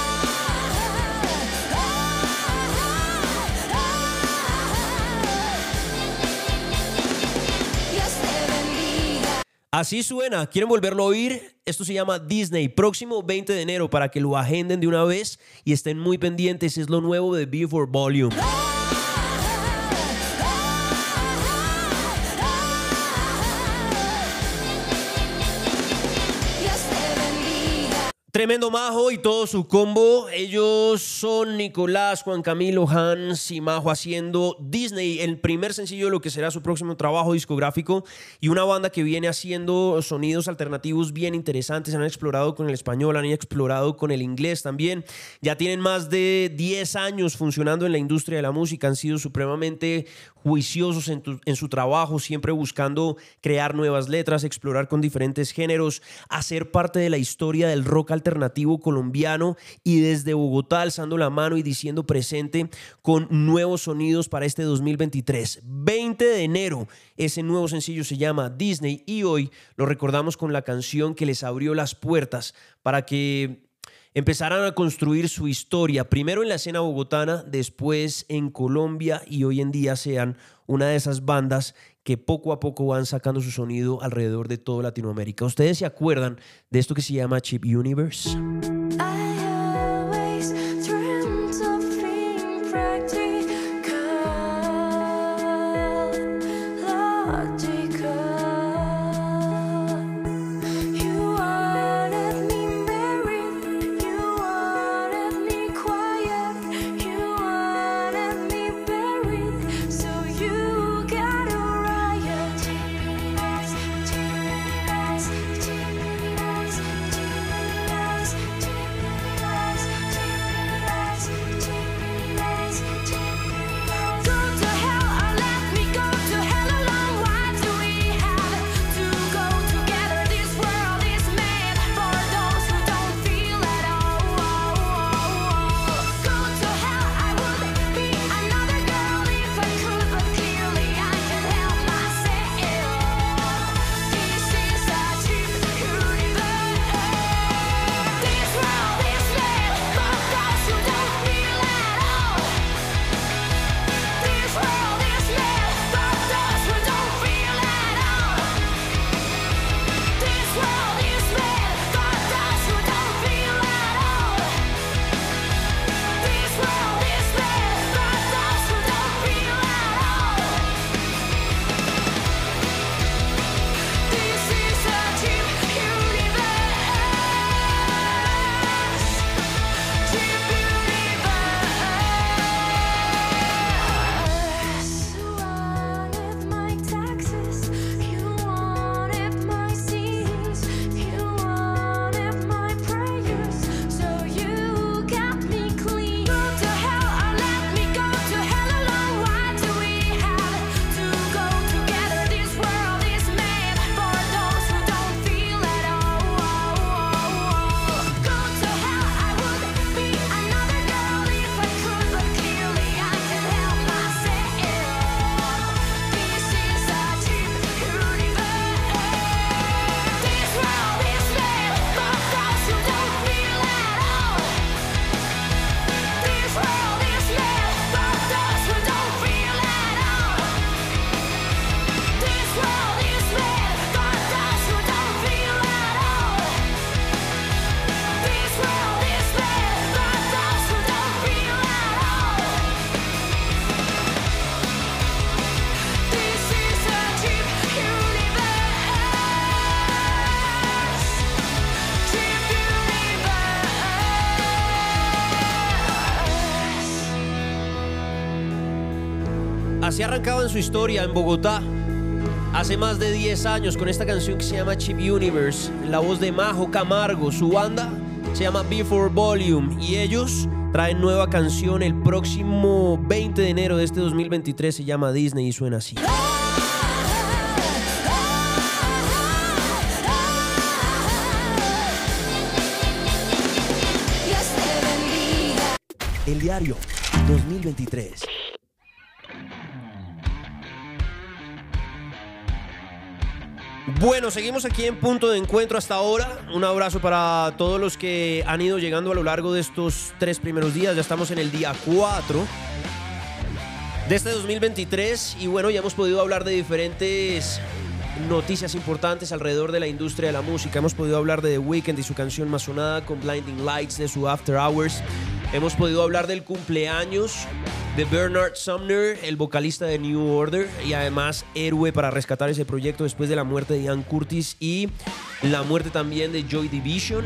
A: Así suena. ¿Quieren volverlo a oír? Esto se llama Disney. Próximo 20 de enero para que lo agenden de una vez y estén muy pendientes. Es lo nuevo de Before Volume. Tremendo Majo y todo su combo. Ellos son Nicolás, Juan Camilo, Hans y Majo haciendo Disney, el primer sencillo de lo que será su próximo trabajo discográfico y una banda que viene haciendo sonidos alternativos bien interesantes. Han explorado con el español, han explorado con el inglés también. Ya tienen más de 10 años funcionando en la industria de la música. Han sido supremamente juiciosos en, su trabajo, siempre buscando crear nuevas letras, explorar con diferentes géneros, hacer parte de la historia del rock alternativo colombiano y desde Bogotá alzando la mano y diciendo presente con nuevos sonidos para este 2023. 20 de enero, ese nuevo sencillo se llama Disney y hoy lo recordamos con la canción que les abrió las puertas para que empezaran a construir su historia, primero en la escena bogotana, después en Colombia y hoy en día sean una de esas bandas que poco a poco van sacando su sonido alrededor de toda Latinoamérica. ¿Ustedes se acuerdan de esto que se llama Chip Universe? Su historia en Bogotá hace más de 10 años con esta canción que se llama Chip Universe, en la voz de Majo Camargo. Su banda se llama Before Volume y ellos traen nueva canción el próximo 20 de enero de este 2023. Se llama Disney y suena así.
C: El diario 2023.
A: Bueno, seguimos aquí en punto de encuentro hasta ahora. Un abrazo para todos los que han ido llegando a lo largo de estos tres primeros días. Ya estamos en el día 4 de este 2023 y bueno, ya hemos podido hablar de diferentes noticias importantes alrededor de la industria de la música. Hemos podido hablar de The Weeknd y su canción más sonada con Blinding Lights de su After Hours. Hemos podido hablar del cumpleaños de Bernard Sumner, el vocalista de New Order y además héroe para rescatar ese proyecto después de la muerte de Ian Curtis y la muerte también de Joy Division.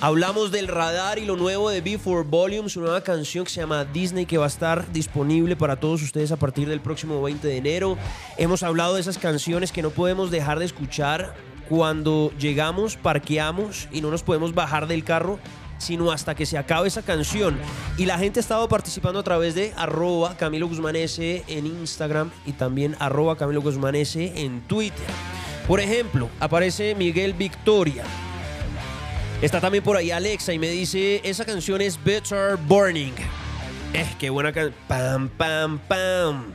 A: Hablamos del radar y lo nuevo de Before Volume, su nueva canción que se llama Disney, que va a estar disponible para todos ustedes a partir del próximo 20 de enero. Hemos hablado de esas canciones que no podemos dejar de escuchar cuando llegamos, parqueamos y no nos podemos bajar del carro sino hasta que se acabe esa canción. Y la gente ha estado participando a través de arroba Camilo Guzmán en Instagram y también arroba Camilo Guzmán en Twitter. Por ejemplo, aparece Miguel Victoria. Está también por ahí Alexa y me dice, esa canción es Better Burning. Eh, qué buena canción. Pam, pam, pam.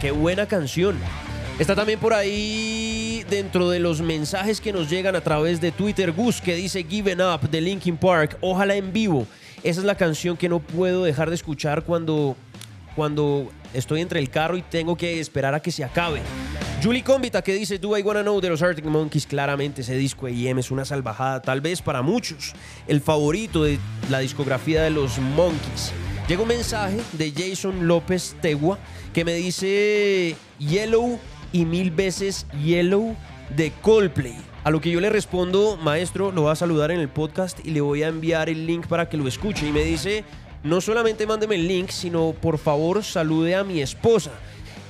A: Qué buena canción. Está también por ahí dentro de los mensajes que nos llegan a través de Twitter Gus que dice Given Up de Linkin Park, ojalá en vivo. Esa es la canción que no puedo dejar de escuchar cuando cuando estoy entre el carro y tengo que esperar a que se acabe. Julie Combita que dice Do I Wanna Know de los Arctic Monkeys, claramente ese disco de IM es una salvajada, tal vez para muchos, el favorito de la discografía de los Monkeys. Llega un mensaje de Jason López Tegua que me dice Yellow y mil veces Yellow de Coldplay. A lo que yo le respondo, maestro, lo va a saludar en el podcast y le voy a enviar el link para que lo escuche. Y me dice, no solamente mándeme el link, sino por favor salude a mi esposa.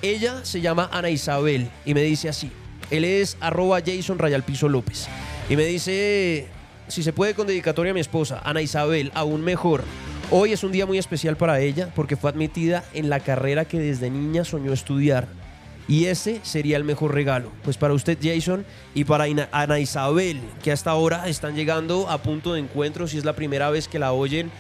A: Ella se llama Ana Isabel y me dice así. Él es arroba Jason Rayalpizo López. Y me dice, si se puede con dedicatoria a mi esposa, Ana Isabel, aún mejor. Hoy es un día muy especial para ella porque fue admitida en la carrera que desde niña soñó estudiar. Y ese sería el mejor regalo. Pues para usted, Jason, y para Ana Isabel, que hasta ahora están llegando a punto de encuentro. Si es la primera vez que la oyen,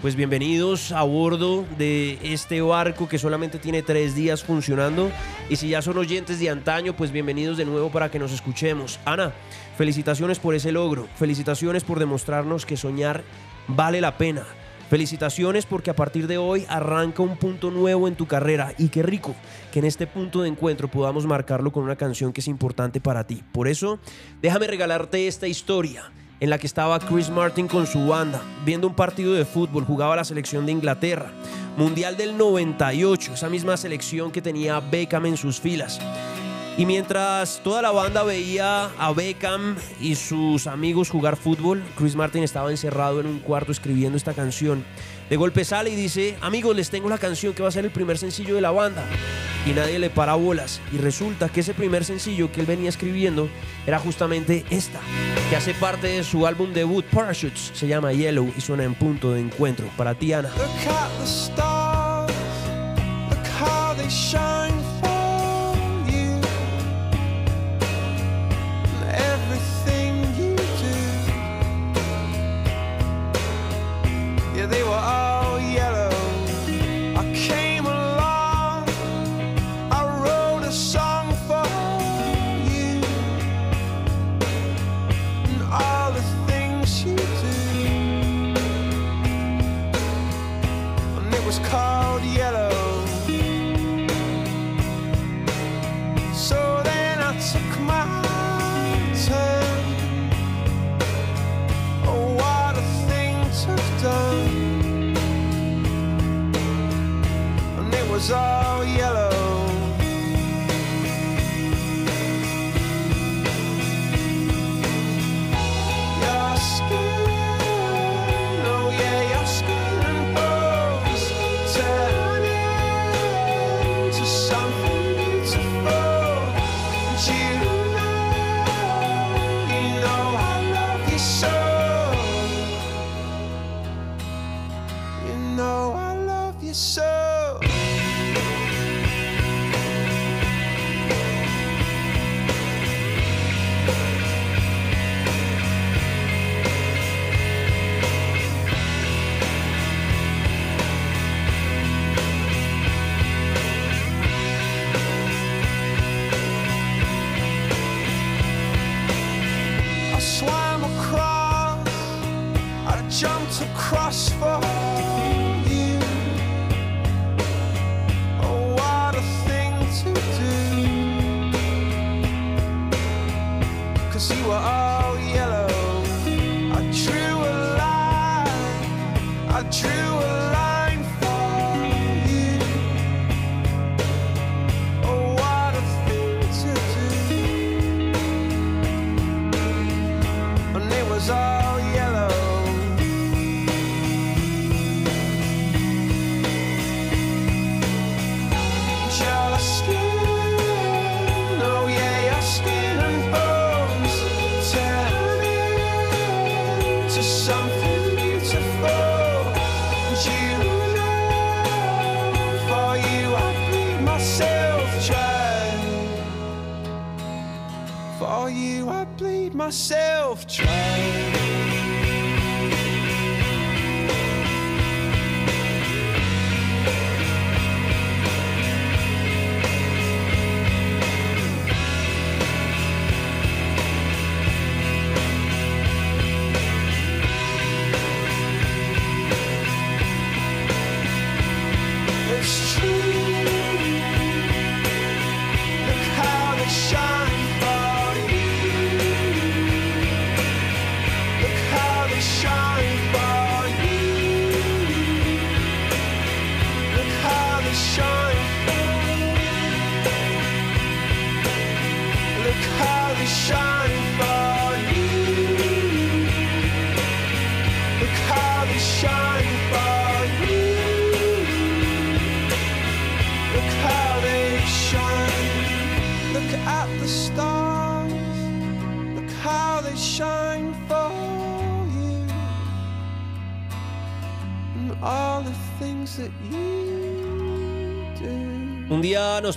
A: pues bienvenidos a bordo de este barco que solamente tiene tres días funcionando. Y si ya son oyentes de antaño, pues bienvenidos de nuevo para que nos escuchemos. Ana, felicitaciones por ese logro. Felicitaciones por demostrarnos que soñar vale la pena. Felicitaciones porque a partir de hoy arranca un punto nuevo en tu carrera y qué rico que en este punto de encuentro podamos marcarlo con una canción que es importante para ti. Por eso, déjame regalarte esta historia en la que estaba Chris Martin con su banda, viendo un partido de fútbol, jugaba la selección de Inglaterra, Mundial del 98, esa misma selección que tenía Beckham en sus filas. Y mientras toda la banda veía a Beckham y sus amigos jugar fútbol, Chris Martin estaba encerrado en un cuarto escribiendo esta canción. De golpe sale y dice, amigos, les tengo la canción que va a ser el primer sencillo de la banda. Y nadie le para bolas. Y resulta que ese primer sencillo que él venía escribiendo era justamente esta, que hace parte de su álbum debut Parachutes. Se llama Yellow y suena en punto de encuentro. Para ti, Ana.
B: Look at the stars, look how they shine for they were all myself
A: trying.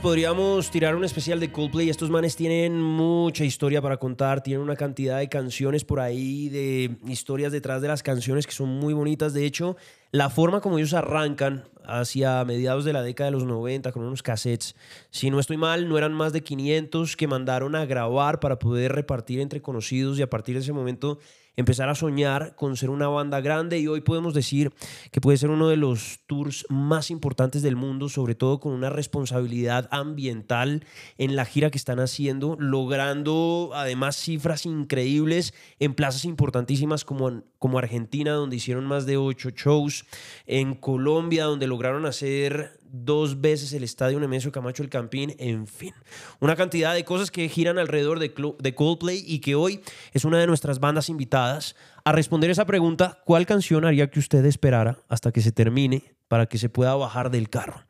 A: Podríamos tirar un especial de Coldplay. Estos manes tienen mucha historia para contar, tienen una cantidad de canciones por ahí, de historias detrás de las canciones que son muy bonitas. De hecho, la forma como ellos arrancan hacia mediados de la década de los 90 con unos cassettes, si no estoy mal, no eran más de 500 que mandaron a grabar para poder repartir entre conocidos y a partir de ese momento empezar a soñar con ser una banda grande y hoy podemos decir que puede ser uno de los tours más importantes del mundo, sobre todo con una responsabilidad ambiental en la gira que están haciendo, logrando además cifras increíbles en plazas importantísimas como, como Argentina, donde hicieron más de ocho shows, en Colombia, donde lograron hacer dos veces el estadio Nemesio Camacho el Campín, en fin. Una cantidad de cosas que giran alrededor de, de Coldplay y que hoy es una de nuestras bandas invitadas a responder esa pregunta, ¿cuál canción haría que usted esperara hasta que se termine para que se pueda bajar del carro?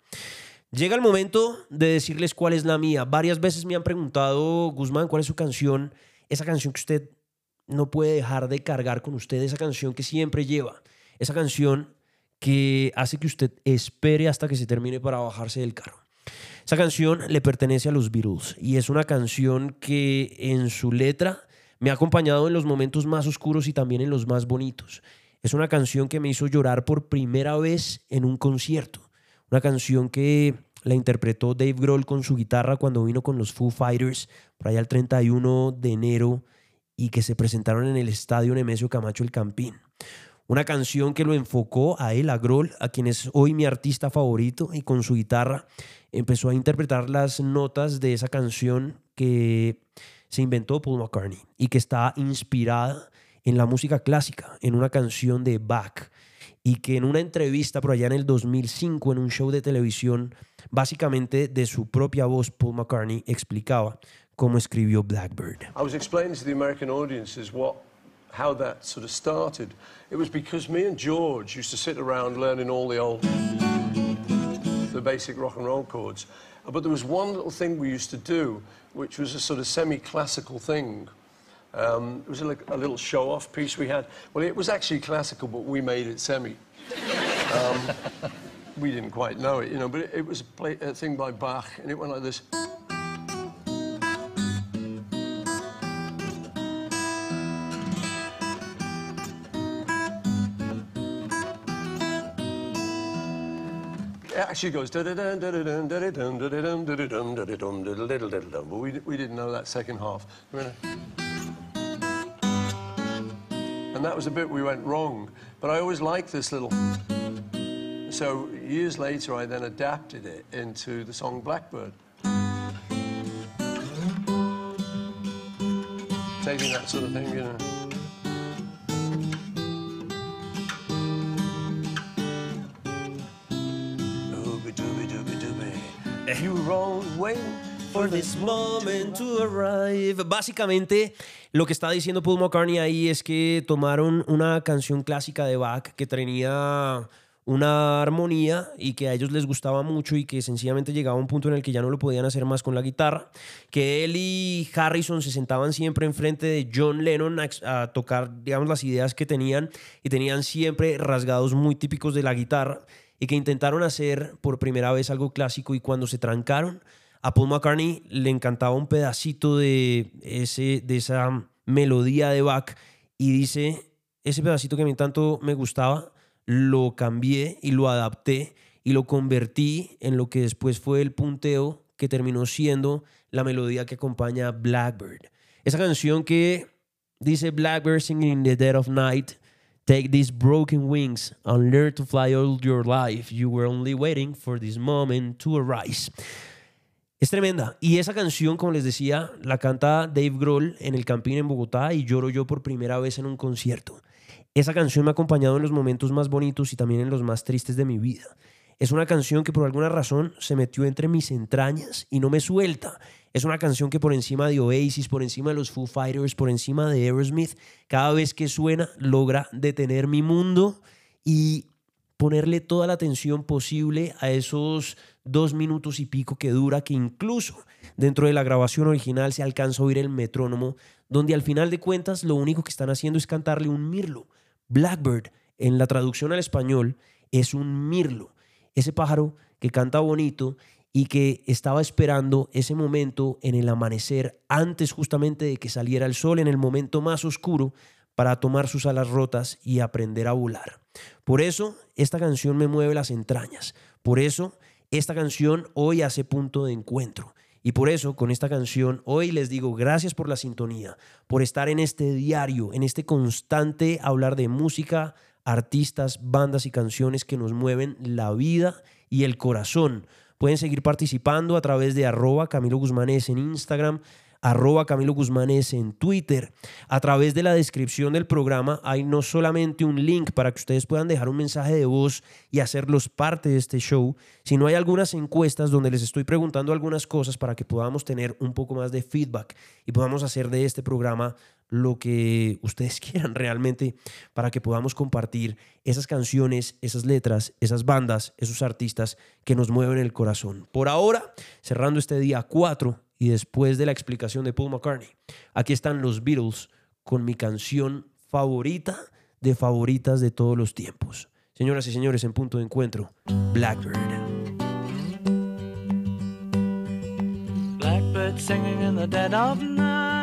A: Llega el momento de decirles cuál es la mía. Varias veces me han preguntado, Guzmán, ¿cuál es su canción? Esa canción que usted no puede dejar de cargar con usted, esa canción que siempre lleva, esa canción que hace que usted espere hasta que se termine para bajarse del carro. Esa canción le pertenece a los Beatles y es una canción que en su letra me ha acompañado en los momentos más oscuros y también en los más bonitos. Es una canción que me hizo llorar por primera vez en un concierto. Una canción que la interpretó Dave Grohl con su guitarra cuando vino con los Foo Fighters por allá el 31 de enero y que se presentaron en el estadio Nemesio Camacho el Campín. Una canción que lo enfocó a él, a Grohl, a quien es hoy mi artista favorito, y con su guitarra empezó a interpretar las notas de esa canción que se inventó Paul McCartney y que está inspirada en la música clásica, en una canción de Bach, y que en una entrevista por allá en el 2005 en un show de televisión, básicamente de su propia voz, Paul McCartney explicaba cómo escribió Blackbird.
F: I was explaining to the American audiences what, how that sort of started. It was because me and George used to sit around learning all the old, the basic rock and roll chords. But there was one little thing we used to do, which was a sort of semi-classical thing. Um, it was a, a little show-off piece we had. Well, it was actually classical, but we made it semi. Um, we didn't quite know it, you know, but it, it was a, play, a thing by Bach, and it went like this. Actually goes da-da-dun, da-da-dun, da-da-dun, da-da-dun, da-da-dun, da-da-dun, da-da-dun, but we, we didn't know that second half. And that was a bit we went wrong But I always liked this little. So years later, I then adapted it into the song Blackbird. Taking that sort of thing, you know. You
A: For this moment to arrive. Básicamente, lo que está diciendo Paul McCartney ahí es que tomaron una canción clásica de Bach que tenía una armonía y que a ellos les gustaba mucho y que sencillamente llegaba a un punto en el que ya no lo podían hacer más con la guitarra, que él y Harrison se sentaban siempre enfrente de John Lennon a, a tocar, digamos, las ideas que tenían y tenían siempre rasgados muy típicos de la guitarra y que intentaron hacer por primera vez algo clásico y cuando se trancaron, a Paul McCartney le encantaba un pedacito de, ese, de esa melodía de Bach y dice, ese pedacito que a mí tanto me gustaba, lo cambié y lo adapté y lo convertí en lo que después fue el punteo que terminó siendo la melodía que acompaña Blackbird. Esa canción que dice Blackbird singing in the dead of night, take these broken wings and learn to fly all your life. You were only waiting for this moment to arise. Es tremenda. Y esa canción, como les decía, la canta Dave Grohl en el Campín en Bogotá y lloro yo por primera vez en un concierto. Esa canción me ha acompañado en los momentos más bonitos y también en los más tristes de mi vida. Es una canción que por alguna razón se metió entre mis entrañas y no me suelta. Es una canción que por encima de Oasis, por encima de los Foo Fighters, por encima de Aerosmith, cada vez que suena logra detener mi mundo y ponerle toda la atención posible a esos dos minutos y pico que dura, que incluso dentro de la grabación original se alcanza a oír el metrónomo, donde al final de cuentas lo único que están haciendo es cantarle un mirlo. Blackbird, en la traducción al español, es un mirlo, ese pájaro que canta bonito y que estaba esperando ese momento en el amanecer, antes justamente de que saliera el sol, en el momento más oscuro, para tomar sus alas rotas y aprender a volar. Por eso, esta canción me mueve las entrañas. Por eso, esta canción hoy hace punto de encuentro. Y por eso, con esta canción, hoy les digo gracias por la sintonía, por estar en este diario, en este constante hablar de música, artistas, bandas y canciones que nos mueven la vida y el corazón. Pueden seguir participando a través de arroba Camilo Guzmanes en Instagram, arroba Camilo Guzmanes en Twitter. A través de la descripción del programa hay no solamente un link para que ustedes puedan dejar un mensaje de voz y hacerlos parte de este show, sino hay algunas encuestas donde les estoy preguntando algunas cosas para que podamos tener un poco más de feedback y podamos hacer de este programa lo que ustedes quieran realmente para que podamos compartir esas canciones, esas letras, esas bandas, esos artistas que nos mueven el corazón. Por ahora, cerrando este día 4 y después de la explicación de Paul McCartney, aquí están los Beatles con mi canción favorita de favoritas de todos los tiempos. Señoras y señores, en punto de encuentro, Blackbird.
G: Blackbird singing in the dead of night.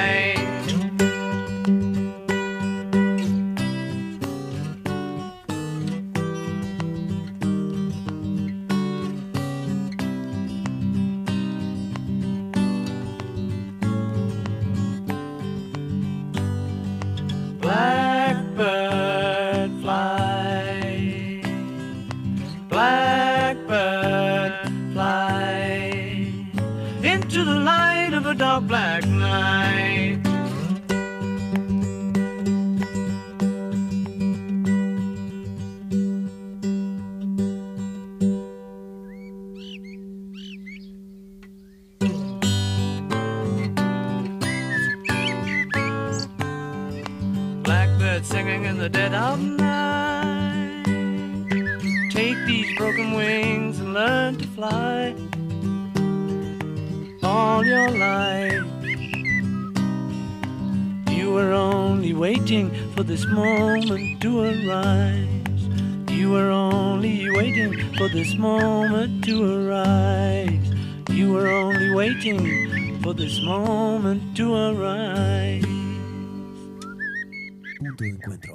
G: Life. You were only waiting for this moment to arise. You were only waiting for this moment to arise. You were only waiting for this moment to arise.
A: Punto de encuentro.